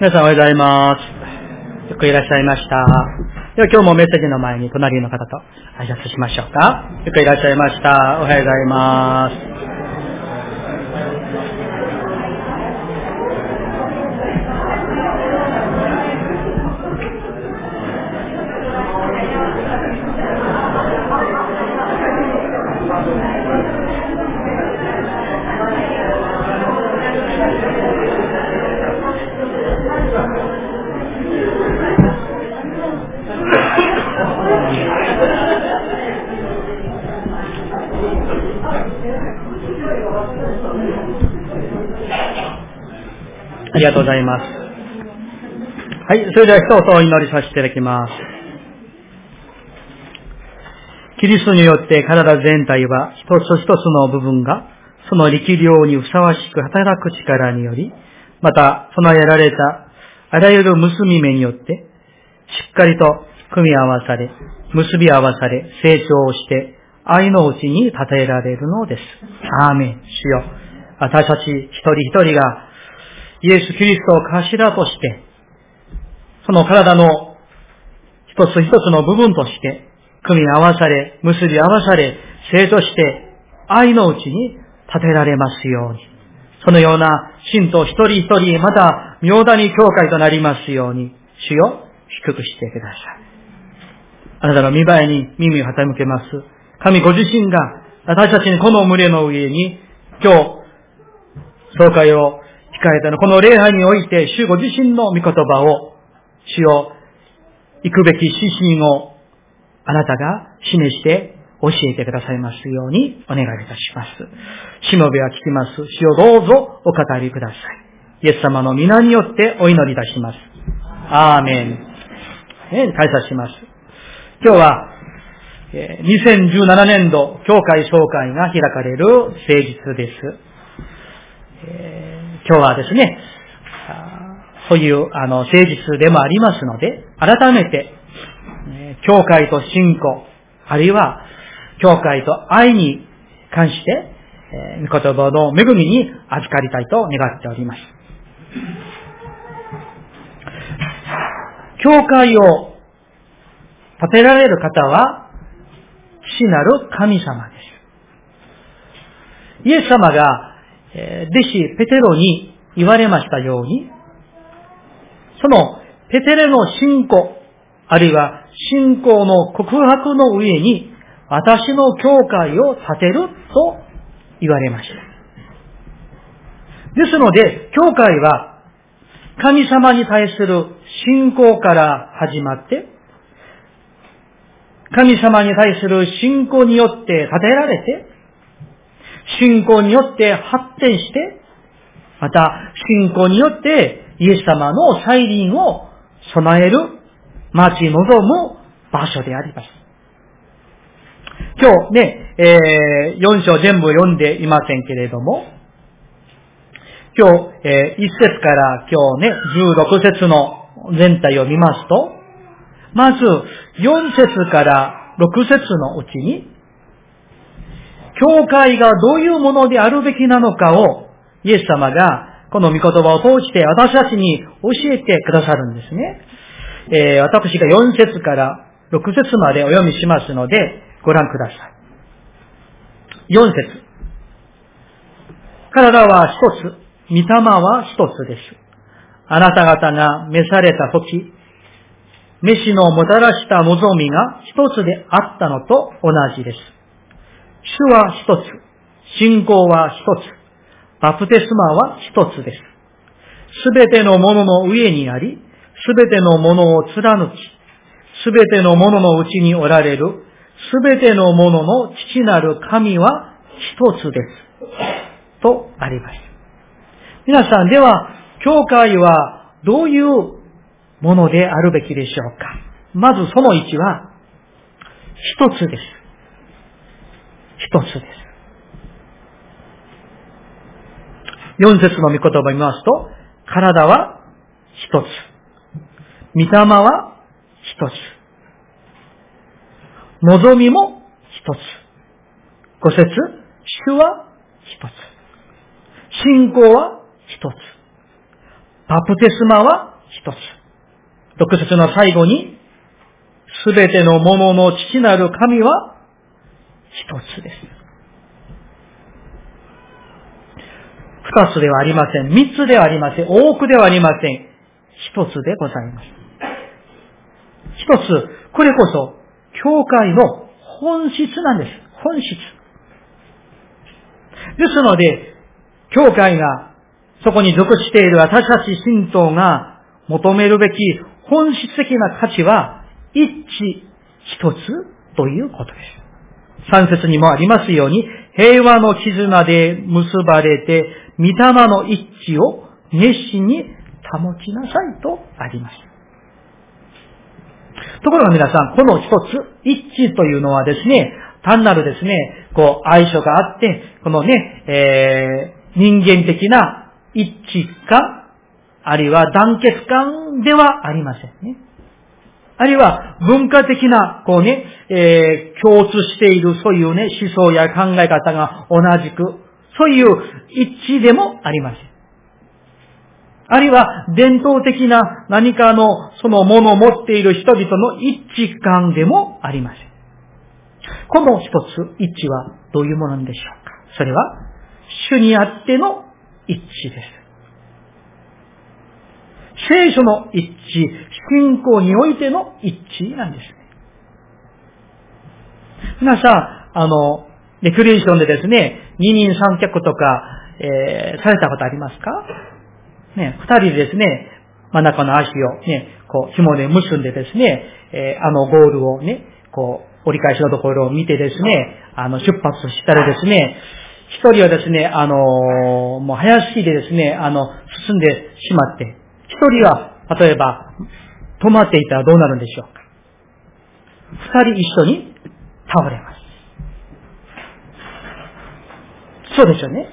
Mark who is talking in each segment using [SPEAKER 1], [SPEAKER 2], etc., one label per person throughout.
[SPEAKER 1] 皆さんおはようございます。よくいらっしゃいました。では今日もメッセージの前に隣の方と挨拶しましょうか。よくいらっしゃいました。おはようございます。ございます。はい、それでは一つお祈りさせていただきます。キリストによって体全体は一つ一つの部分がその力量にふさわしく働く力により、また備えられたあらゆる結び目によってしっかりと組み合わされ、結び合わされ、成長して愛のうちに立てられるのです。アーメン。主よ。私たち一人一人がイエス・キリストを頭として、その体の一つ一つの部分として、組み合わされ、結び合わされ、生として、愛のうちに立てられますように。そのような信徒一人一人、また、妙だに教会となりますように、主よ、低くしてください。あなたの見栄えに耳を傾けます。神ご自身が、私たちにこの群れの上に、今日、総会を控えたの、この礼拝において、主ご自身の御言葉を、主を、行くべき指針を、あなたが示して教えてくださいますようにお願いいたします。しもべは聞きます。主をどうぞお語りください。イエス様の皆によってお祈りいたします。アーメン。ね、感謝します。今日は、2017年度教会総会が開かれる誠実です。えー今日はですね、そういうあの誠実でもありますので、改めて、教会と信仰、あるいは教会と愛に関して、え言葉の恵みに預かりたいと願っております。教会を建てられる方は、父なる神様です。イエス様が、え弟子ペテロに言われましたように、そのペテレの信仰、あるいは信仰の告白の上に、私の教会を建てると言われました。ですので、教会は神様に対する信仰から始まって、神様に対する信仰によって建てられて、信仰によって発展して、また信仰によってイエス様の再臨を備える、待ち望む場所であります。今日ね、えー、4章全部読んでいませんけれども、今日、えー1節から今日ね、16節の全体を見ますと、まず、4節から6節のうちに、教会がどういうものであるべきなのかを、イエス様がこの御言葉を通して私たちに教えてくださるんですね。えー私が4節から6節までお読みしますので、ご覧ください。4節体は一つ、御霊は一つです。あなた方が召された時、飯のもたらした望みが一つであったのと同じです。主は一つ、信仰は一つ、バプテスマは一つです。すべてのものの上にあり、すべてのものを貫き、すべてのもののうちにおられる、すべてのものの父なる神は一つです。とあります。皆さん、では、教会はどういうものであるべきでしょうかまずその1は、一つです。一つです。4節の御言葉を見ますと、体は一つ。御霊は一つ。望みも一つ。五節、主は一つ。信仰は一つ。バプテスマは一つ。六節の最後に、すべてのものの父なる神は一つです。二つではありません。三つではありません。多くではありません。一つでございます。一つ、これこそ、教会の本質なんです。本質。ですので、教会がそこに属している私たち信徒が求めるべき本質的な価値は一致一つということです。三節にもありますように、平和の絆で結ばれて、御霊の一致を熱心に保ちなさいとあります。ところが皆さん、この一つ、一致というのはですね、単なるですね、こう、相性があって、このね、えー、人間的な一致感、あるいは団結感ではありませんね。あるいは文化的な、こうね、えー、共通しているそういうね、思想や考え方が同じく、そういう一致でもありません。あるいは伝統的な何かのそのものを持っている人々の一致感でもありません。この一つ、一致はどういうものなんでしょうかそれは、主にあっての一致です。聖書の一致、信仰においての一致なんです。皆さん、あの、レクリエーションでですね、二人三脚とか、えー、されたことありますか？ね、二人でですね、真ん中の足をね、こう、紐で結んでですね、えー、あのゴールをね、こう、折り返しのところを見てですね、あの、出発したらですね、一人はですね、あの、もう早すぎてですね、あの、進んでしまって、一人は、例えば、止まっていたらどうなるんでしょうか。二人一緒に倒れます。そうですよね。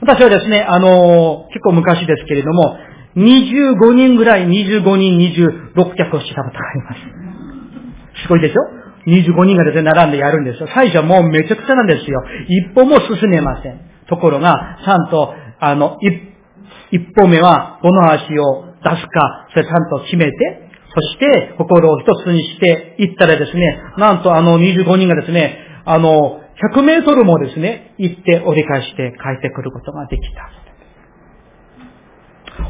[SPEAKER 1] 私はですね、あの、結構昔ですけれども、25人ぐらい、25人、26脚をしたことがあります。すごいでしょ？25人がですね、並んでやるんですよ。最初はもうめちゃくちゃなんですよ。一歩も進めません。ところが、ちゃんと、あの、一歩目は、どの足を出すか、それちゃんと決めて、そして心を一つにしていったらですね、なんとあの25人がですね、あの、100メートルもですね、行って折り返して帰ってくることができた。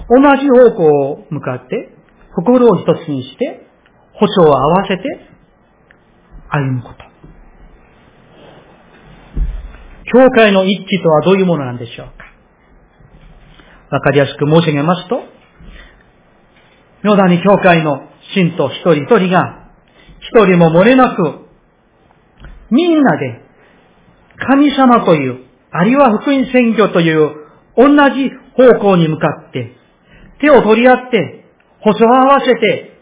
[SPEAKER 1] 同じ方向を向かって、心を一つにして、保証を合わせて、歩むこと。教会の一致とはどういうものなんでしょうかわかりやすく申し上げますと、妙だに教会の信徒一人一人が、一人も漏れなく、みんなで、神様という、あるいは福音選挙という同じ方向に向かって、手を取り合って、細を合わせて、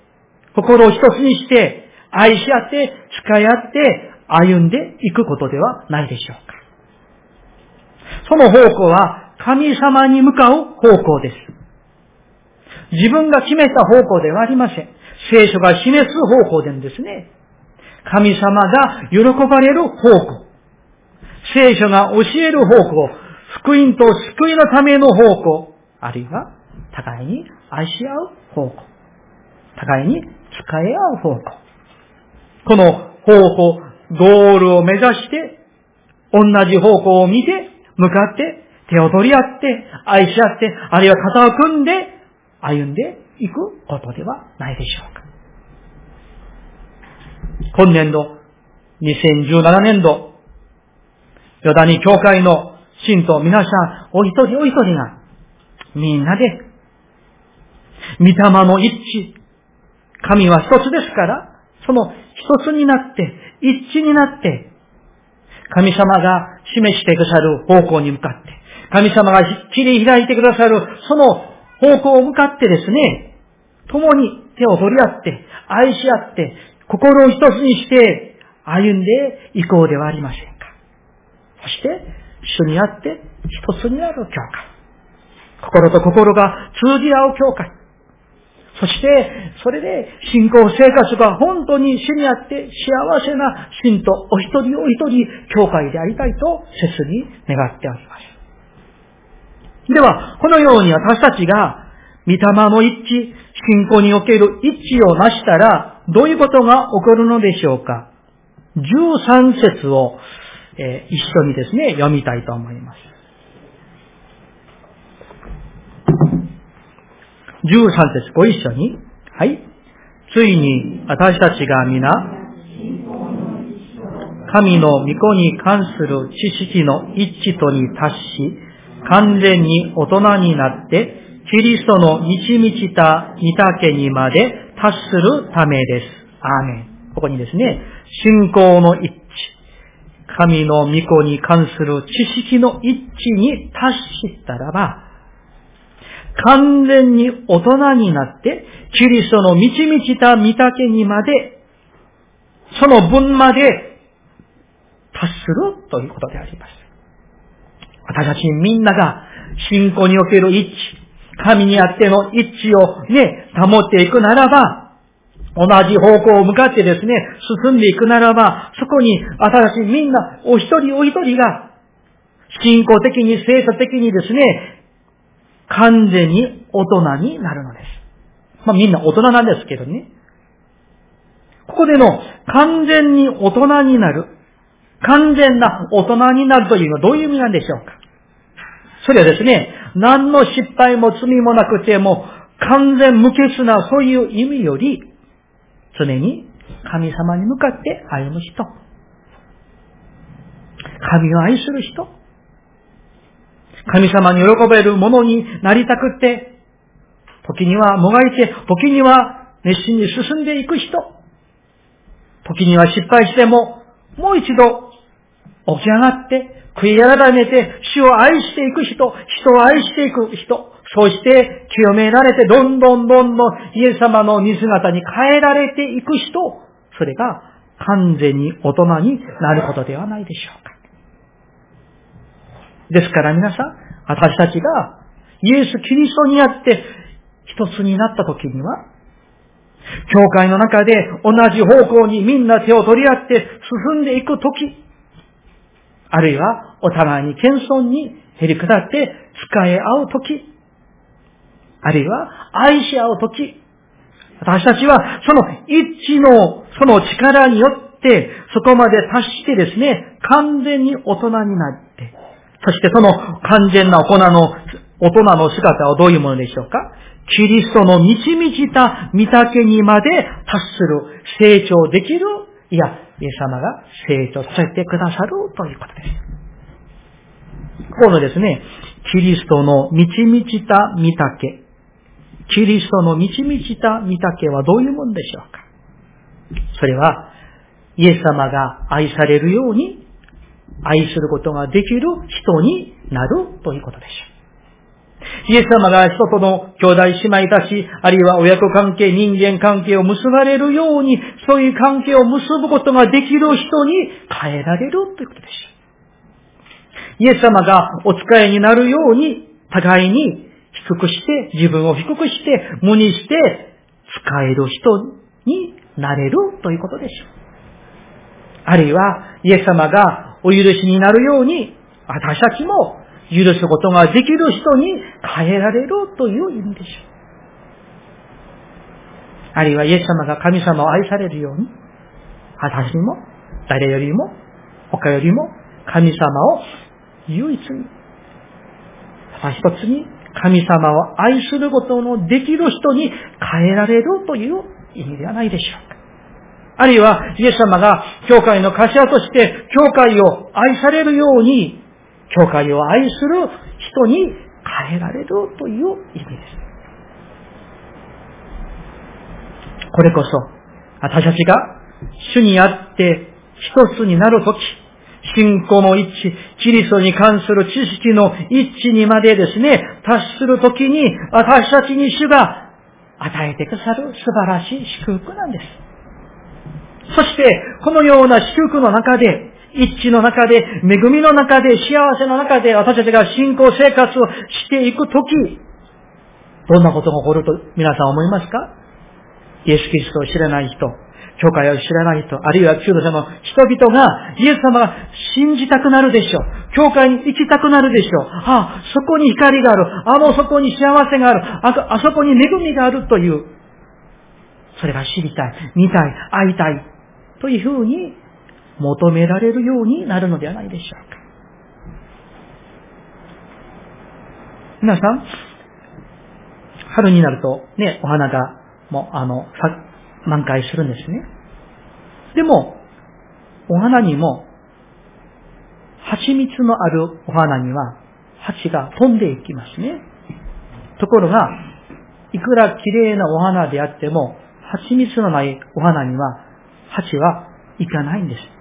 [SPEAKER 1] 心を一つにして、愛し合って、使い合って、歩んでいくことではないでしょうか。その方向は神様に向かう方向です。自分が決めた方向ではありません。聖書が示す方向でんですね。神様が喜ばれる方向。聖書が教える方向。福音と救いのための方向。あるいは、互いに愛し合う方向。互いに使い合う方向。この方向、ゴールを目指して、同じ方向を見て、向かって、手を取り合って、愛し合って、あるいは肩を組んで、歩んでいくことではないでしょうか。今年度、2017年度、ヨダニ教会の信徒皆さん、お一人お一人が、みんなで、御霊の一致、神は一つですから、その一つになって、一致になって、神様が示してくださる方向に向かって、神様が切り開いてくださる、その方向を向かってですね、共に手を取り合って、愛し合って、心を一つにして歩んでいこうではありませんか。そして、主にあって一つになる教会。心と心が通じ合う教会。そして、それで信仰生活が本当に主にあって幸せな信徒お一人お一人教会でありたいと切に願っております。では、このように私たちが御霊の一致、信仰における一致を成したら、どういうことが起こるのでしょうか ?13 節を、えー、一緒にですね、読みたいと思います。13節ご一緒に。はい。ついに私たちが皆、神の御子に関する知識の一致とに達し、完全に大人になって、キリストの満ち満ちた御丈にまで達するためです。アーメン。ここにですね、信仰の一致、神の御子に関する知識の一致に達したらば、完全に大人になって、キリストの満ち満ちた御丈にまで、その分まで達するということであります。私たちみんなが信仰における一致、神にあっての一致をね、保っていくならば、同じ方向を向かってですね、進んでいくならば、そこに私たちみんな、お一人お一人が、信仰的に、聖書的にですね、完全に大人になるのです。まあみんな大人なんですけどね。ここでの完全に大人になる。完全な大人になるというのはどういう意味なんでしょうかそれはですね、何の失敗も罪もなくても完全無欠なそういう意味より、常に神様に向かって歩む人。神を愛する人。神様に喜べるものになりたくって、時にはもがいて、時には熱心に進んでいく人。時には失敗しても、もう一度起き上がって、悔い改めて、主を愛していく人、人を愛していく人、そして清められて、どんどんどんどんイエス様の似姿に変えられていく人、それが完全に大人になることではないでしょうか。ですから皆さん、私たちがイエス・キリストにあって一つになった時には、教会の中で同じ方向にみんな手を取り合って進んでいく時、あるいはお互いに謙遜に減り下って使い合う時、あるいは愛し合う時、私たちはその一致のその力によってそこまで達してですね、完全に大人になって、そしてその完全な大人の、大人の姿はどういうものでしょうか？キリストの満ち満ちた御丈にまで達する、成長できる、いや、イエス様が成長させてくださるということです。このですね、キリストの満ち満ちた御丈、キリストの満ち満ちた御丈はどういうものでしょうかそれは、イエス様が愛されるように愛することができる人になるということでしょう。イエス様が人との兄弟姉妹たち、あるいは親子関係、人間関係を結ばれるように、そういう関係を結ぶことができる人に変えられるということでしょう。イエス様がお使いになるように、互いに低くして、自分を低くして、無にして、使える人になれるということでしょう。あるいは、イエス様がお許しになるように、私たちも許すことができる人に変えられるという意味でしょう。あるいはイエス様が神様を愛されるように、私も、誰よりも、他よりも、神様を唯一に、ただ一つに、神様を愛することのできる人に変えられるという意味ではないでしょうか。あるいは、イエス様が教会の頭として、教会を愛されるように、教会を愛する人に変えられるという意味です。これこそ、私たちが主にあって一つになるとき、信仰の一致、キリストに関する知識の一致にまでですね、達するときに、私たちに主が与えてくださる素晴らしい祝福なんです。そして、このような祝福の中で、一致の中で、恵みの中で、幸せの中で、私たちが信仰生活をしていくとき、どんなことが起こると皆さん思いますか？イエス・キリストを知らない人、教会を知らない人、あるいは中途者の人々が、イエス様が信じたくなるでしょう。教会に行きたくなるでしょう。ああ、そこに怒りがある。あのそこに幸せがある。ああそこに恵みがあるという、それが知りたい、見たい、会いたい、というふうに求められるようになるのではないでしょうか。皆さん、春になるとね、お花が、もう、あの、満開するんですね。でも、お花にも、蜂蜜のあるお花には、蜂が飛んでいきますね。ところが、いくら綺麗なお花であっても、蜂蜜のないお花には、蜂は行かないんです。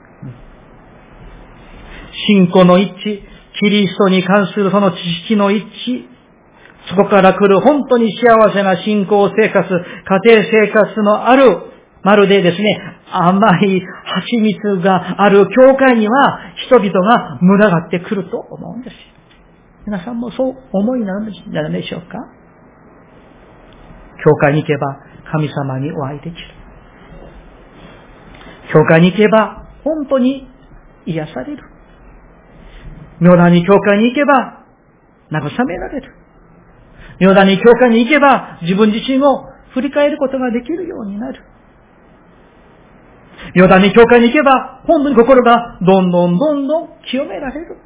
[SPEAKER 1] 信仰の一致、キリストに関するその知識の一致、そこから来る本当に幸せな信仰生活、家庭生活のある、まるでですね、甘い蜂蜜がある教会には人々が群がってくると思うんです。皆さんもそう思いなるんじゃないでしょうか？教会に行けば神様にお会いできる。教会に行けば本当に癒される。妙なに教会に行けば慰められる。妙なに教会に行けば自分自身を振り返ることができるようになる。妙なに教会に行けば本当に心がどんどんどんどん清められる。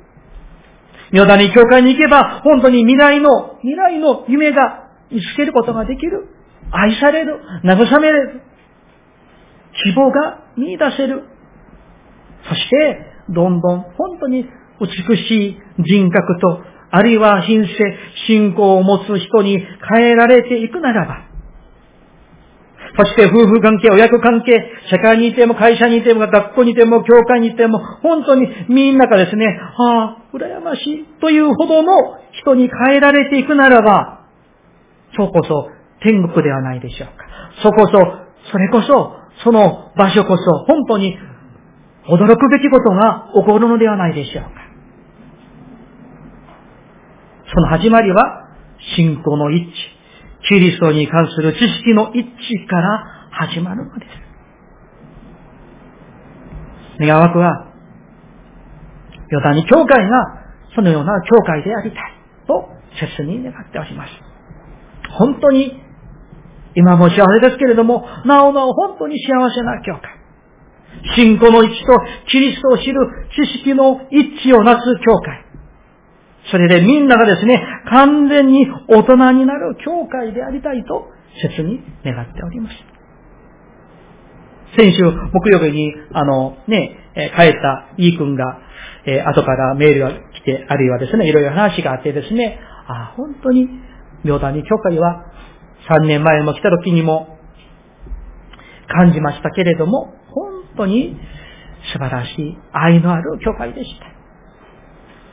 [SPEAKER 1] 妙なに教会に行けば本当に未来の、未来の夢が見つけることができる。愛される。慰められる。希望が見出せる。そして、どんどん本当に美しい人格と、あるいは品性、信仰を持つ人に変えられていくならば、そして夫婦関係、親子関係、社会にいても会社にいても学校にいても教会にいても、本当にみんながですね、ああ、羨ましいというほどの人に変えられていくならば、そこそ天国ではないでしょうか。そこそ、それこそ、その場所こそ、本当に驚くべきことが起こるのではないでしょうか。その始まりは、信仰の一致、キリストに関する知識の一致から始まるのです。願わくは、ヨダに教会がそのような教会でありたいと切に願っております。本当に今も幸せですけれども、なおなお本当に幸せな教会。信仰の一致とキリストを知る知識の一致をなす教会。それでみんながですね、完全に大人になる教会でありたいと、切に願っております。先週木曜日に、あの、ね、帰ったイー君が、え、後からメールが来て、あるいはですね、いろいろ話があってですね、あ、本当に、妙だに教会は3年前も来た時にも感じましたけれども、本当に素晴らしい愛のある教会でした。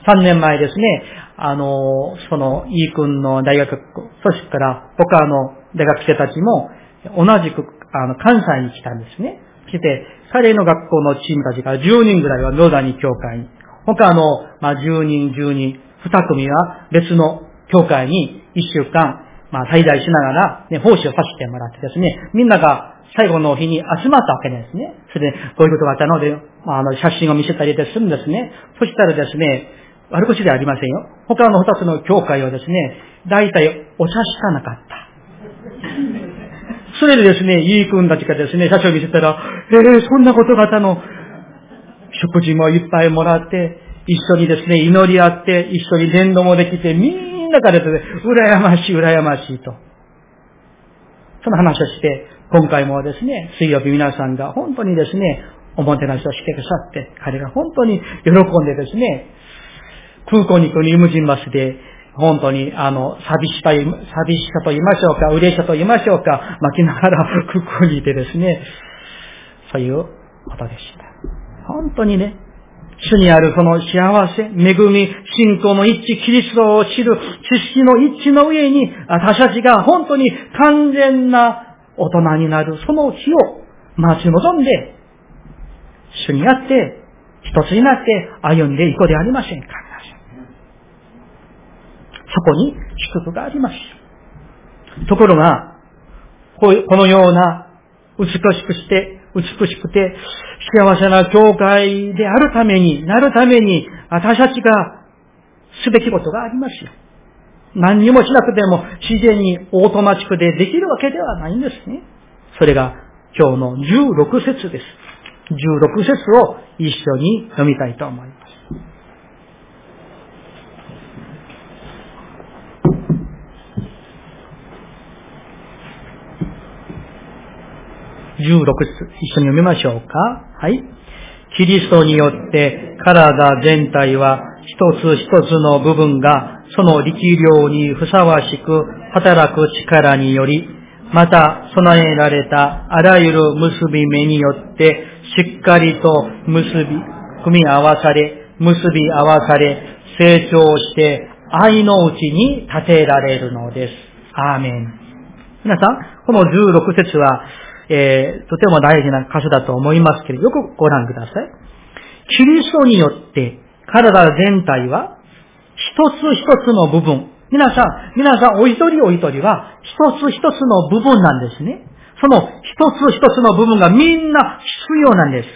[SPEAKER 1] 3年前ですね、あの、その、イー君の大学、そしてから他の大学生たちも同じく、あの、関西に来たんですね。来て、彼の学校のチームたちが10人ぐらいは野田に教会に、他の、まあ、10人、10人、2組は別の教会に1週間まあ、滞在しながら、ね、奉仕をさせてもらってですね、みんなが最後の日に集まったわけですね。それで、こういうことがあったので、まあ、あの、写真を見せたりするんですね。そしたらですね、悪口ではありませんよ。他の二つの教会はですね、大体お茶しかなかった。それでですね、イー君たちがですね、写真を見せたら、えー、そんなことがあったの。食事もいっぱいもらって、一緒にですね、祈り合って、一緒に伝道もできて、みんなからですね、羨ましい、羨ましいと。その話をして、今回もですね、水曜日皆さんが本当にですね、おもてなしをしてくださって、彼が本当に喜んでですね、空港に行くリムジンバスで、本当に、あの、寂しさ、寂しさと言いましょうか、嬉しさと言いましょうか、巻きながら 空港にいてですね、そういうことでした。本当にね、主にあるその幸せ、恵み、信仰の一致、キリストを知る知識の一致の上に、私たちが本当に完全な大人になるその日を待ち望んで、主にあって、一つになって歩んでいこうではありませんか。そこに祝福があります。ところが、このような美しくして美しくて幸せな教会であるために、なるために、私たちがすべきことがありますよ。何にもしなくても自然にオートマチックでできるわけではないんですね。それが今日の16節です。16節を一緒に読みたいと思います。16節、一緒に読みましょうか。はい。キリストによって体全体は一つ一つの部分がその力量にふさわしく働く力により、また備えられたあらゆる結び目によってしっかりと結び、組み合わされ、結び合わされ、成長して愛のうちに立てられるのです。アーメン。皆さん、この16節は、えー、とても大事な箇所だと思いますけれど、よくご覧ください。キリストによって体全体は一つ一つの部分。皆さん、皆さんお一人お一人は一つ一つの部分なんですね。その一つ一つの部分がみんな必要なんです。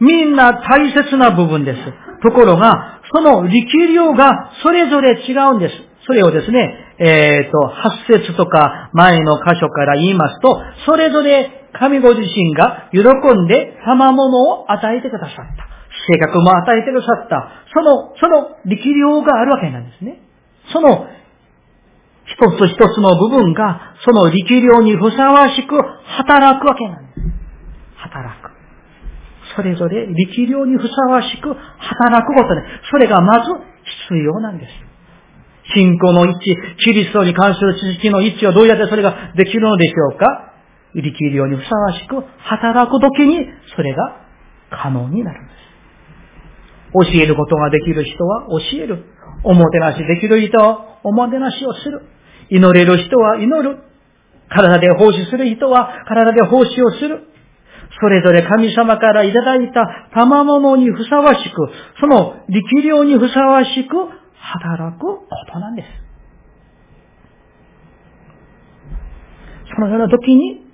[SPEAKER 1] みんな大切な部分です。ところが、その力量がそれぞれ違うんです。それをですね、えっ、ー、と、八節とか前の箇所から言いますと、それぞれ神ご自身が喜んで賜物を与えてくださった。性格も与えてくださった。その、その力量があるわけなんですね。その一つ一つの部分が、その力量にふさわしく働くわけなんです。働く。それぞれ力量にふさわしく働くことで、それがまず必要なんです。信仰の一致、キリストに関する知識の一致はどうやってそれができるのでしょうか力量にふさわしく働くときにそれが可能になるんです。教えることができる人は教える。おもてなしできる人はおもてなしをする。祈れる人は祈る。体で奉仕する人は体で奉仕をする。それぞれ神様からいただいた賜物にふさわしく、その力量にふさわしく働くことなんです。そのような時に、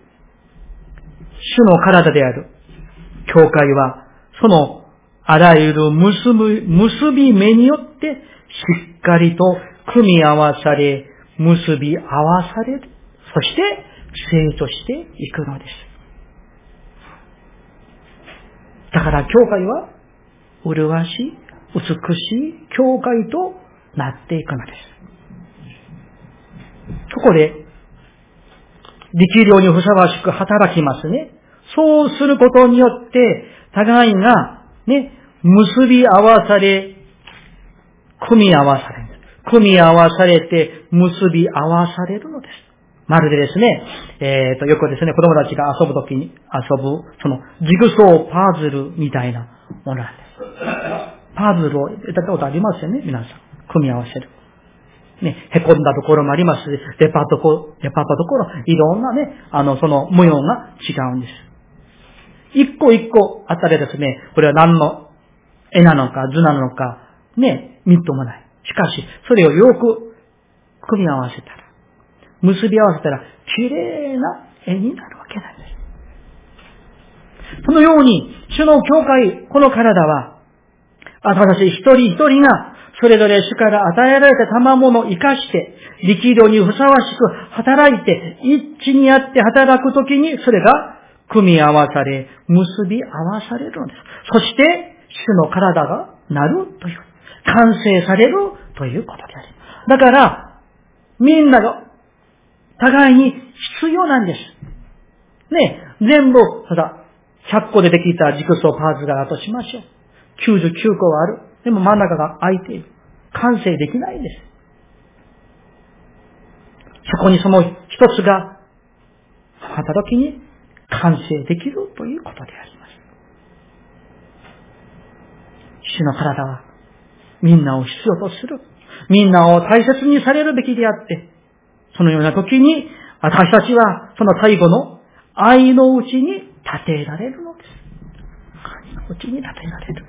[SPEAKER 1] 主の体である教会は、そのあらゆる結び、結び目によってしっかりと組み合わされ、結び合わされる。そして生徒していくのです。だから教会は、麗しい、美しい教会となっていくのです。そこで、力量にふさわしく働きますね。そうすることによって、互いが、ね、結び合わされ、組み合わされる。組み合わされて結び合わされるのです。まるでですね、えっ、ー、と、よくですね、子供たちが遊ぶときに遊ぶ、その、ジグソーパズルみたいなものなんです。パズルをやったことありますよね、皆さん。組み合わせる。ね、へこんだところもありますし、デパートこ、デパートところ、いろんなね、あの、その模様が違うんです。一個一個あたらですね、これは何の絵なのか図なのか、ね、みっともない。しかし、それをよく組み合わせたら、結び合わせたら、綺麗な絵になるわけなんです。そのように、主の教会、この体は、私一人一人が、それぞれ主から与えられた賜物を生かして、力量にふさわしく働いて、一致にあって働くときに、それが組み合わされ、結び合わされるのです。そして、主の体がなるという。完成されるということであります。だから、みんなが互いに必要なんです。ね、全部、ただ、100個でできた軸層パーツがあとしましょう。99個はある。でも真ん中が空いている。完成できないんです。そこにその一つが、あった時に完成できるということであります。主の体はみんなを必要とする。みんなを大切にされるべきであって、そのような時に、私たちはその最後の愛のうちに立てられるのです。愛のうちに立てられる。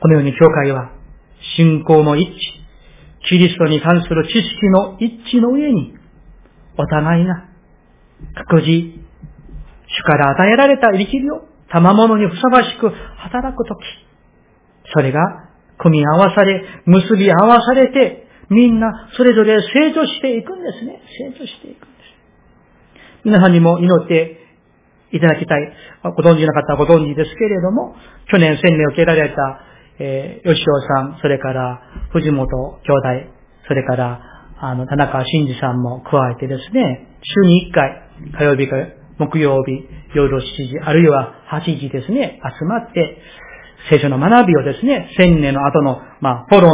[SPEAKER 1] このように教会は、信仰の一致、キリストに関する知識の一致の上に、お互いが、各自、主から与えられた力量、賜物にふさわしく働くとき、それが組み合わされ、結び合わされて、みんなそれぞれ成長していくんですね。成長していくんです。皆さんにも祈っていただきたい。ご存知な方はご存知ですけれども、去年洗礼を受けられた、えー、吉尾さん、それから藤本兄弟、それから、あの、田中真二さんも加えてですね、週に1回、火曜日か木曜日、夜7時、あるいは8時ですね、集まって、聖書の学びをですね、千年の後の、まあ、フォロ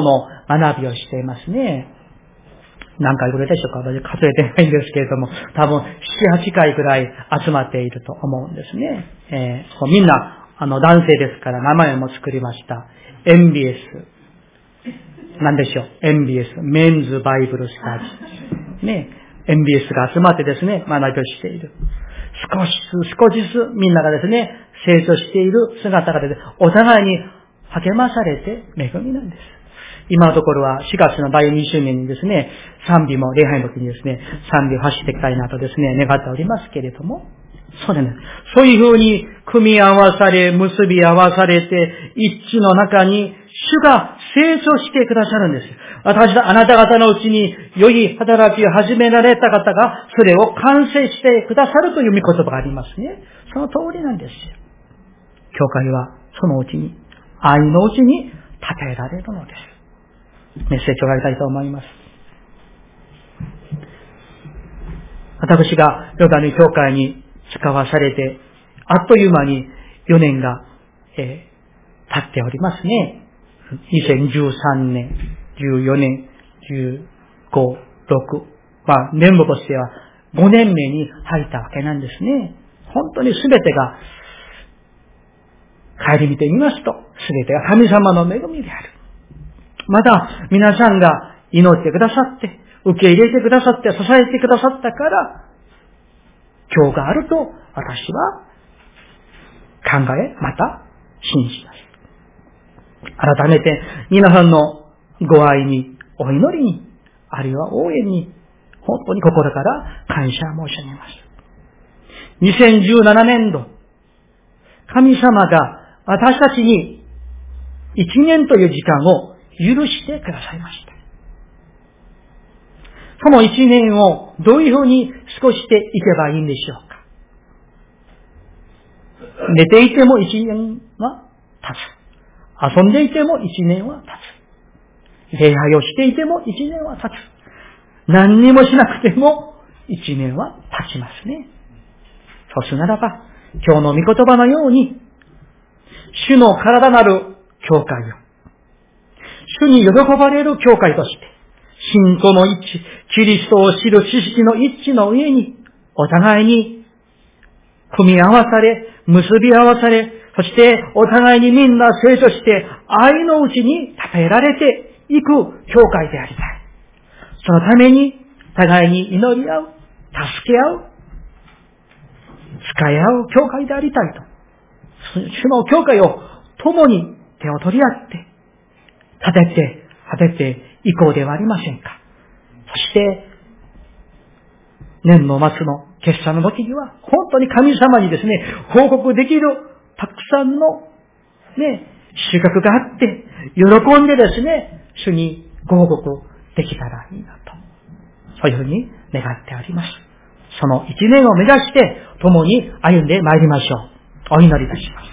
[SPEAKER 1] ーの学びをしていますね。何回ぐらいでしょうか私数えてないんですけれども、多分7、8回ぐらい集まっていると思うんですね。えー、みんな、あの、男性ですから名前も作りました。MBS。何でしょう ?MBS。メンズバイブルスタジー。ね。MBS が集まってですね、学びをしている。少しずつ、少しずつみんながですね、成長している姿がですね、お互いに励まされて恵みなんです。今のところは4月の第2週年にですね、賛美も礼拝の時にですね、賛美を走っていきたいなとですね、願っておりますけれども、そうだね。そういうふうに組み合わされ、結び合わされて、一致の中に主が成長してくださるんです。私、あなた方のうちに良い働きを始められた方が、それを完成してくださるという見言葉がありますね。その通りなんです。教会はそのうちに、愛のうちに立てられるのです。メッセージをやりたいと思います。私がヨダニ教会に使わされて、あっという間に4年が、えー、経っておりますね。2013年、14年、15、6。まあ、年度としては5年目に入ったわけなんですね。本当に全てが、帰り見てみますと、全てが神様の恵みである。また、皆さんが祈ってくださって、受け入れてくださって、支えてくださったから、今日があると私は考え、また信じます。改めて皆さんのご愛に、お祈りに、あるいは応援に、本当に心から感謝申し上げます。2017年度、神様が私たちに一年という時間を許してくださいました。その一年をどういうふうに過ごしていけばいいんでしょうか。寝ていても一年は経つ。遊んでいても一年は経つ。礼拝をしていても一年は経つ。何にもしなくても一年は経ちますね。そうするならば、今日の御言葉のように、主の体なる教会を、主に喜ばれる教会として、信仰の一致、キリストを知る知識の一致の上に、お互いに組み合わされ、結び合わされ、そしてお互いにみんな成長して愛のうちに称えられていく教会でありたい。そのために互いに祈り合う、助け合う、使い合う教会でありたいと。主の教会を共に手を取り合って、立てて、立てていこうではありませんか。そして、年の末の決算の時には、本当に神様にですね、報告できるたくさんの、ね、収穫があって、喜んでですね、主にご報告できたらいいなと。そういうふうに願っております。その一年を目指して、共に歩んで参りましょう。お祈りいたします。